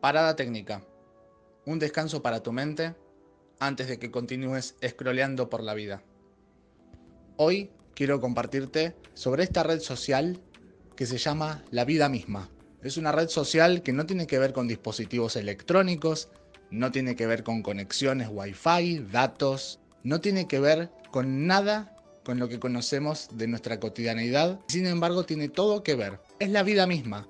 Parada técnica. Un descanso para tu mente antes de que continúes scrolleando por la vida. Hoy quiero compartirte sobre esta red social que se llama La Vida Misma. Es una red social que no tiene que ver con dispositivos electrónicos, no tiene que ver con conexiones Wi-Fi, datos, no tiene que ver con nada con lo que conocemos de nuestra cotidianidad. Sin embargo, tiene todo que ver. Es la vida misma.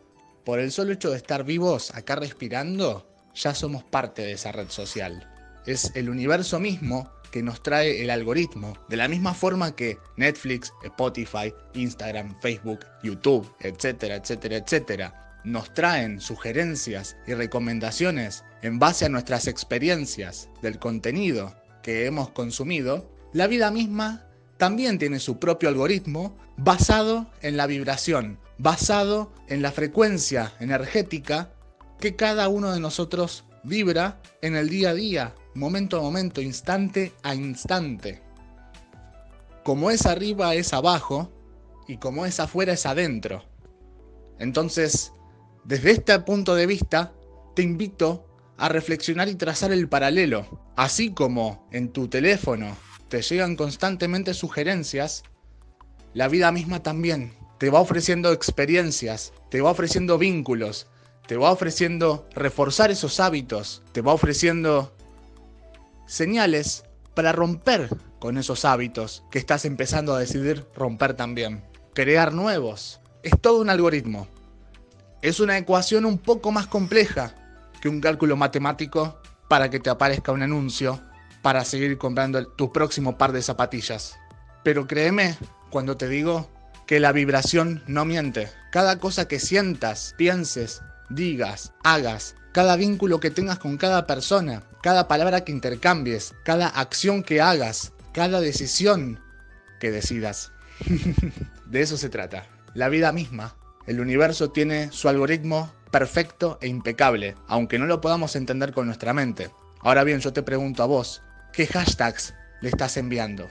Por el solo hecho de estar vivos acá respirando, ya somos parte de esa red social. Es el universo mismo que nos trae el algoritmo, de la misma forma que Netflix, Spotify, Instagram, Facebook, YouTube, etcétera, etcétera, etcétera, nos traen sugerencias y recomendaciones en base a nuestras experiencias del contenido que hemos consumido, la vida misma también tiene su propio algoritmo basado en la vibración, basado en la frecuencia energética que cada uno de nosotros vibra en el día a día, momento a momento, instante a instante. Como es arriba es abajo y como es afuera es adentro. Entonces, desde este punto de vista, te invito a reflexionar y trazar el paralelo. Así como en tu teléfono te llegan constantemente sugerencias, la vida misma también te va ofreciendo experiencias, te va ofreciendo vínculos, te va ofreciendo reforzar esos hábitos, te va ofreciendo señales para romper con esos hábitos que estás empezando a decidir romper también. Crear nuevos. Es todo un algoritmo. Es una ecuación un poco más compleja que un cálculo matemático para que te aparezca un anuncio para seguir comprando tu próximo par de zapatillas. Pero créeme cuando te digo que la vibración no miente. Cada cosa que sientas, pienses, digas, hagas, cada vínculo que tengas con cada persona, cada palabra que intercambies, cada acción que hagas, cada decisión que decidas. de eso se trata. La vida misma, el universo tiene su algoritmo perfecto e impecable, aunque no lo podamos entender con nuestra mente. Ahora bien, yo te pregunto a vos, ¿qué hashtags le estás enviando?